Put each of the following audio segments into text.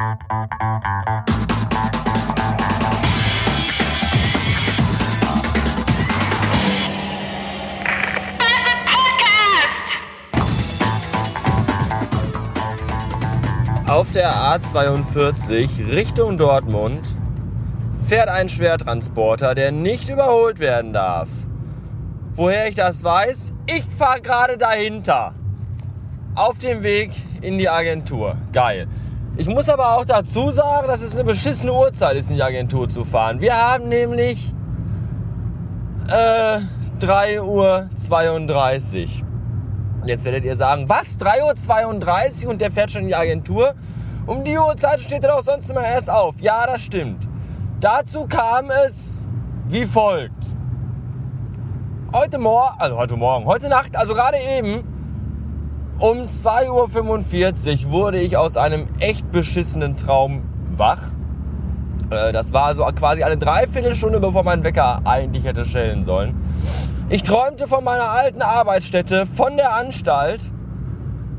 Auf der A42 Richtung Dortmund fährt ein Schwertransporter, der nicht überholt werden darf. Woher ich das weiß? Ich fahre gerade dahinter. Auf dem Weg in die Agentur. Geil. Ich muss aber auch dazu sagen, dass es eine beschissene Uhrzeit ist, in die Agentur zu fahren. Wir haben nämlich äh, 3.32 Uhr. Jetzt werdet ihr sagen, was? 3.32 Uhr und der fährt schon in die Agentur? Um die Uhrzeit steht er doch sonst immer erst auf. Ja, das stimmt. Dazu kam es wie folgt. Heute Morgen, also heute Morgen, heute Nacht, also gerade eben, um 2.45 Uhr wurde ich aus einem echt beschissenen Traum wach. Äh, das war so quasi eine Dreiviertelstunde, bevor mein Wecker eigentlich hätte schellen sollen. Ich träumte von meiner alten Arbeitsstätte, von der Anstalt,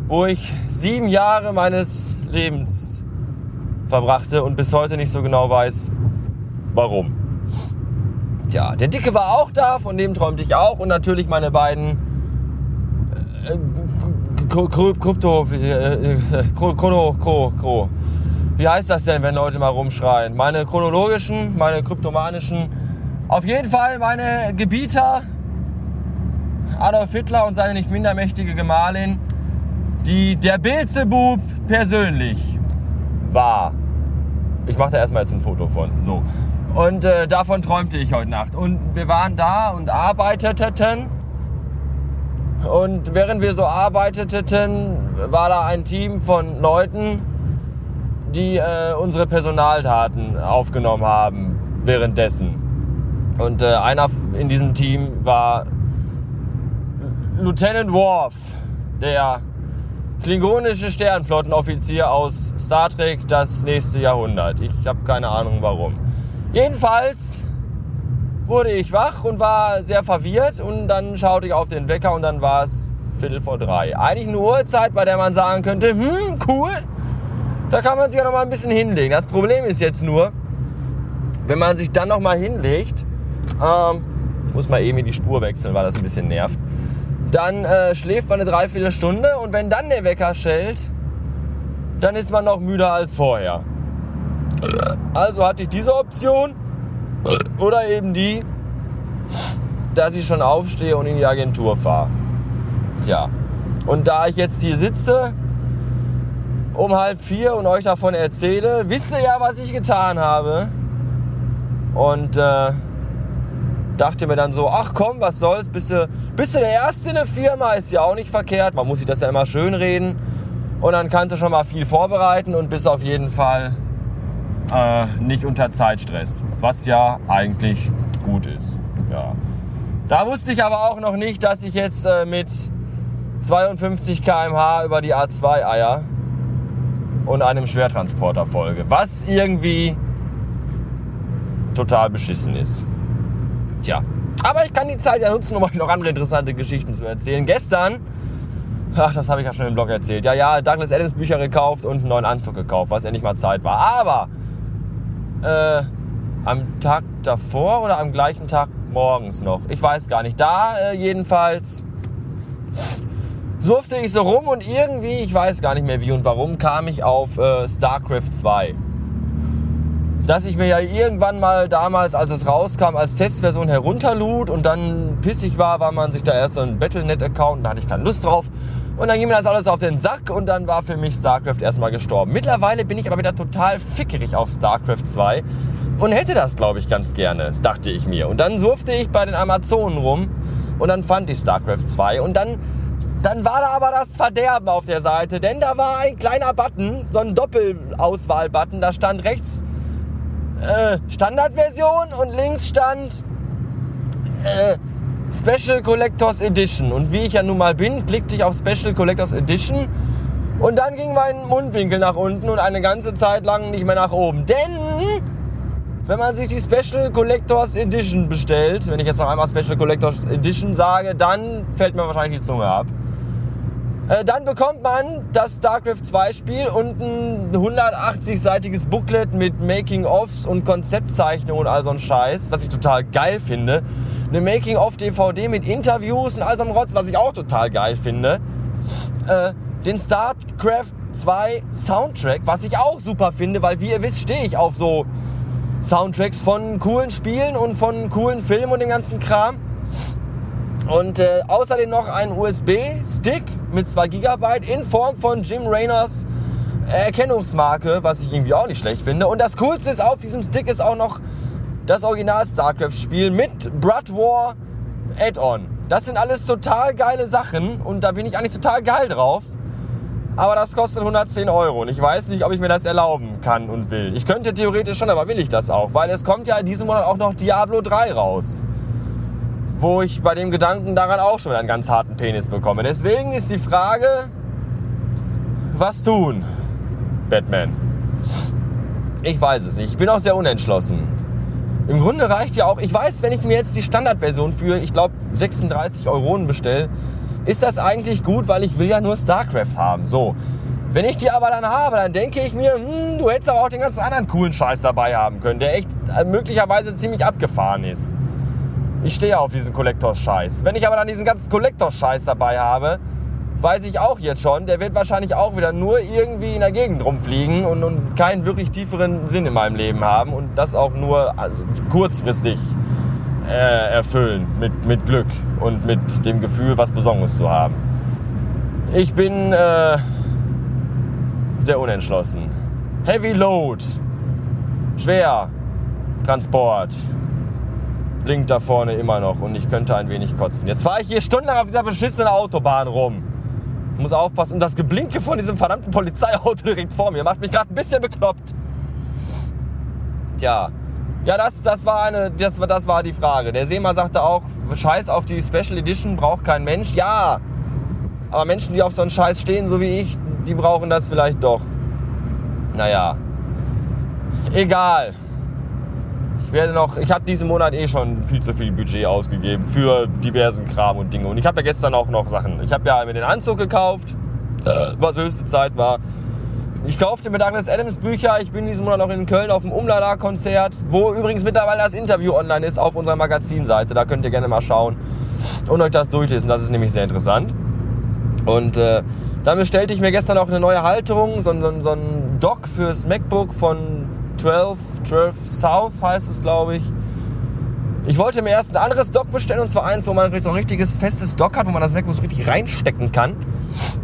wo ich sieben Jahre meines Lebens verbrachte und bis heute nicht so genau weiß, warum. Ja, der Dicke war auch da, von dem träumte ich auch und natürlich meine beiden äh, Krypto, äh, Chrono, Chro, Chro. Wie heißt das denn, wenn Leute mal rumschreien? Meine chronologischen, meine kryptomanischen, auf jeden Fall meine Gebieter, Adolf Hitler und seine nicht minder mächtige Gemahlin, die der Bilzebub persönlich war. Ich mache da erstmal jetzt ein Foto von. So. Und äh, davon träumte ich heute Nacht. Und wir waren da und arbeiteten. Und während wir so arbeiteten, war da ein Team von Leuten, die äh, unsere Personaldaten aufgenommen haben währenddessen. Und äh, einer in diesem Team war Lieutenant Worf, der klingonische Sternflottenoffizier aus Star Trek das nächste Jahrhundert. Ich habe keine Ahnung warum. Jedenfalls wurde ich wach und war sehr verwirrt und dann schaute ich auf den Wecker und dann war es Viertel vor drei. Eigentlich eine Uhrzeit, bei der man sagen könnte, hm, cool, da kann man sich ja noch mal ein bisschen hinlegen. Das Problem ist jetzt nur, wenn man sich dann noch mal hinlegt, ähm, ich muss mal eben die Spur wechseln, weil das ein bisschen nervt, dann äh, schläft man eine Dreiviertelstunde und wenn dann der Wecker schellt, dann ist man noch müder als vorher. Also hatte ich diese Option oder eben die, dass ich schon aufstehe und in die Agentur fahre. Tja, und da ich jetzt hier sitze um halb vier und euch davon erzähle, wisst ihr ja, was ich getan habe. Und äh, dachte mir dann so, ach komm, was soll's, bist du, bist du der Erste in der Firma, ist ja auch nicht verkehrt. Man muss sich das ja immer schön reden. Und dann kannst du schon mal viel vorbereiten und bist auf jeden Fall äh, nicht unter Zeitstress. Was ja eigentlich gut ist. Ja. Da wusste ich aber auch noch nicht, dass ich jetzt äh, mit 52 km/h über die A2 eier und einem Schwertransporter folge. Was irgendwie total beschissen ist. Tja, aber ich kann die Zeit ja nutzen, um euch noch andere interessante Geschichten zu erzählen. Gestern, ach, das habe ich ja schon im Blog erzählt. Ja, ja, Douglas Adams Bücher gekauft und einen neuen Anzug gekauft, was endlich mal Zeit war. Aber äh, am Tag davor oder am gleichen Tag morgens noch, ich weiß gar nicht. Da äh, jedenfalls surfte ich so rum und irgendwie, ich weiß gar nicht mehr wie und warum, kam ich auf äh, StarCraft 2 dass ich mir ja irgendwann mal damals, als es rauskam, als Testversion herunterlud und dann pissig war, war man sich da erst so ein Battlenet-Account, da hatte ich keine Lust drauf. Und dann ging mir das alles auf den Sack und dann war für mich StarCraft erstmal gestorben. Mittlerweile bin ich aber wieder total fickerig auf StarCraft 2 und hätte das, glaube ich, ganz gerne, dachte ich mir. Und dann surfte ich bei den Amazonen rum und dann fand ich StarCraft 2 und dann dann war da aber das Verderben auf der Seite, denn da war ein kleiner Button, so ein Doppelauswahl-Button, da stand rechts äh, Standardversion und links stand äh, Special Collectors Edition. Und wie ich ja nun mal bin, klickte ich auf Special Collectors Edition und dann ging mein Mundwinkel nach unten und eine ganze Zeit lang nicht mehr nach oben. Denn wenn man sich die Special Collectors Edition bestellt, wenn ich jetzt noch einmal Special Collectors Edition sage, dann fällt mir wahrscheinlich die Zunge ab. Äh, dann bekommt man das StarCraft 2 Spiel und ein 180-seitiges Booklet mit Making-ofs und Konzeptzeichnungen und all so ein Scheiß, was ich total geil finde. Eine Making-of-DVD mit Interviews und all so ein Rotz, was ich auch total geil finde. Äh, den StarCraft 2 Soundtrack, was ich auch super finde, weil wie ihr wisst, stehe ich auf so Soundtracks von coolen Spielen und von coolen Filmen und den ganzen Kram. Und äh, außerdem noch ein USB-Stick mit 2 GB in Form von Jim Rayners Erkennungsmarke, was ich irgendwie auch nicht schlecht finde. Und das Coolste ist, auf diesem Stick ist auch noch das Original StarCraft-Spiel mit Blood War Add-on. Das sind alles total geile Sachen und da bin ich eigentlich total geil drauf. Aber das kostet 110 Euro und ich weiß nicht, ob ich mir das erlauben kann und will. Ich könnte theoretisch schon, aber will ich das auch, weil es kommt ja in diesem Monat auch noch Diablo 3 raus. Wo ich bei dem Gedanken daran auch schon einen ganz harten Penis bekomme. Deswegen ist die Frage, was tun, Batman? Ich weiß es nicht. Ich bin auch sehr unentschlossen. Im Grunde reicht ja auch, ich weiß, wenn ich mir jetzt die Standardversion für, ich glaube, 36 Euronen bestelle, ist das eigentlich gut, weil ich will ja nur StarCraft haben. So. Wenn ich die aber dann habe, dann denke ich mir, hm, du hättest aber auch den ganzen anderen coolen Scheiß dabei haben können, der echt äh, möglicherweise ziemlich abgefahren ist. Ich stehe auf diesen Collectors-Scheiß. Wenn ich aber dann diesen ganzen Collectors-Scheiß dabei habe, weiß ich auch jetzt schon, der wird wahrscheinlich auch wieder nur irgendwie in der Gegend rumfliegen und, und keinen wirklich tieferen Sinn in meinem Leben haben und das auch nur also, kurzfristig äh, erfüllen mit, mit Glück und mit dem Gefühl, was Besonderes zu haben. Ich bin äh, sehr unentschlossen. Heavy Load, schwer, Transport, blinkt da vorne immer noch und ich könnte ein wenig kotzen. Jetzt fahre ich hier stundenlang auf dieser beschissenen Autobahn rum. Muss aufpassen. Und das Geblinke von diesem verdammten Polizeiauto direkt vor mir macht mich gerade ein bisschen bekloppt. Tja, ja, das, das, war eine, das, das war die Frage. Der Seemann sagte auch, Scheiß auf die Special Edition braucht kein Mensch. Ja, aber Menschen, die auf so einen Scheiß stehen, so wie ich, die brauchen das vielleicht doch. Naja, egal. Ich werde noch, ich habe diesen Monat eh schon viel zu viel Budget ausgegeben für diversen Kram und Dinge. Und ich habe ja gestern auch noch Sachen. Ich habe ja mir den Anzug gekauft, was höchste Zeit war. Ich kaufte mit Agnes Adams Bücher. Ich bin diesen Monat noch in Köln auf dem Umlala-Konzert, wo übrigens mittlerweile das Interview online ist auf unserer Magazinseite. Da könnt ihr gerne mal schauen und euch das durchlesen. Das ist nämlich sehr interessant. Und äh, dann bestellte ich mir gestern auch eine neue Halterung, so, so, so ein Dock fürs MacBook von 12, 12 South heißt es, glaube ich. Ich wollte mir erst ein anderes Dock bestellen und zwar eins, wo man so ein richtiges festes Dock hat, wo man das MacBook so richtig reinstecken kann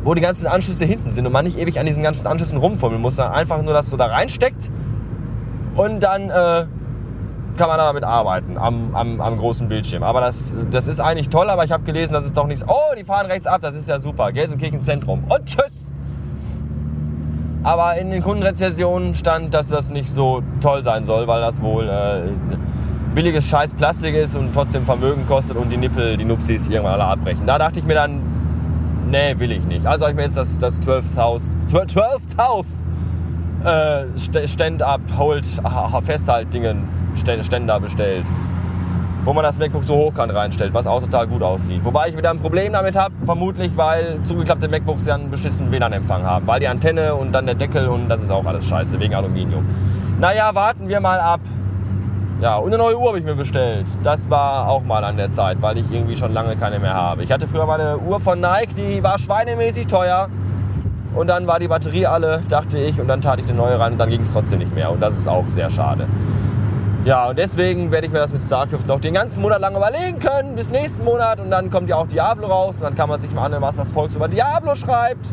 wo die ganzen Anschlüsse hinten sind und man nicht ewig an diesen ganzen Anschlüssen rumfummeln muss, sondern einfach nur, dass du da reinsteckt und dann äh, kann man damit arbeiten am, am, am, großen Bildschirm. Aber das, das ist eigentlich toll, aber ich habe gelesen, das ist doch nichts. Oh, die fahren rechts ab, das ist ja super. Gelsenkirchen Zentrum. Und tschüss! Aber in den Kundenrezessionen stand, dass das nicht so toll sein soll, weil das wohl äh, billiges Scheiß Plastik ist und trotzdem Vermögen kostet und die Nippel, die Nupsis irgendwann alle abbrechen. Da dachte ich mir dann, nee, will ich nicht. Also habe ich mir jetzt das, das 12 South, 12, 12 South äh, Stand-up, Hold, Festhalt-Dingen, Ständer bestellt. Wo man das MacBook so hochkant reinstellt, was auch total gut aussieht. Wobei ich wieder ein Problem damit habe, vermutlich, weil zugeklappte MacBooks ja einen beschissenen WLAN-Empfang haben. Weil die Antenne und dann der Deckel und das ist auch alles scheiße, wegen Aluminium. Naja, warten wir mal ab. Ja, und eine neue Uhr habe ich mir bestellt. Das war auch mal an der Zeit, weil ich irgendwie schon lange keine mehr habe. Ich hatte früher mal eine Uhr von Nike, die war schweinemäßig teuer. Und dann war die Batterie alle, dachte ich, und dann tat ich eine neue rein und dann ging es trotzdem nicht mehr. Und das ist auch sehr schade. Ja, und deswegen werde ich mir das mit StarCraft noch den ganzen Monat lang überlegen können, bis nächsten Monat. Und dann kommt ja auch Diablo raus und dann kann man sich mal anhören, was das Volk über Diablo schreibt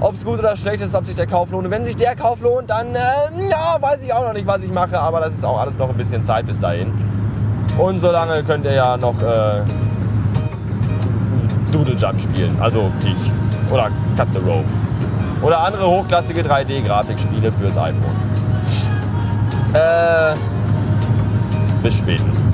ob es gut oder schlecht ist, ob sich der Kauf lohnt. Und wenn sich der Kauf lohnt, dann äh, ja, weiß ich auch noch nicht, was ich mache, aber das ist auch alles noch ein bisschen Zeit bis dahin. Und solange könnt ihr ja noch äh, Doodle Jump spielen, also ich. Oder Cut the Rope. Oder andere hochklassige 3D-Grafikspiele fürs iPhone. Äh, bis später.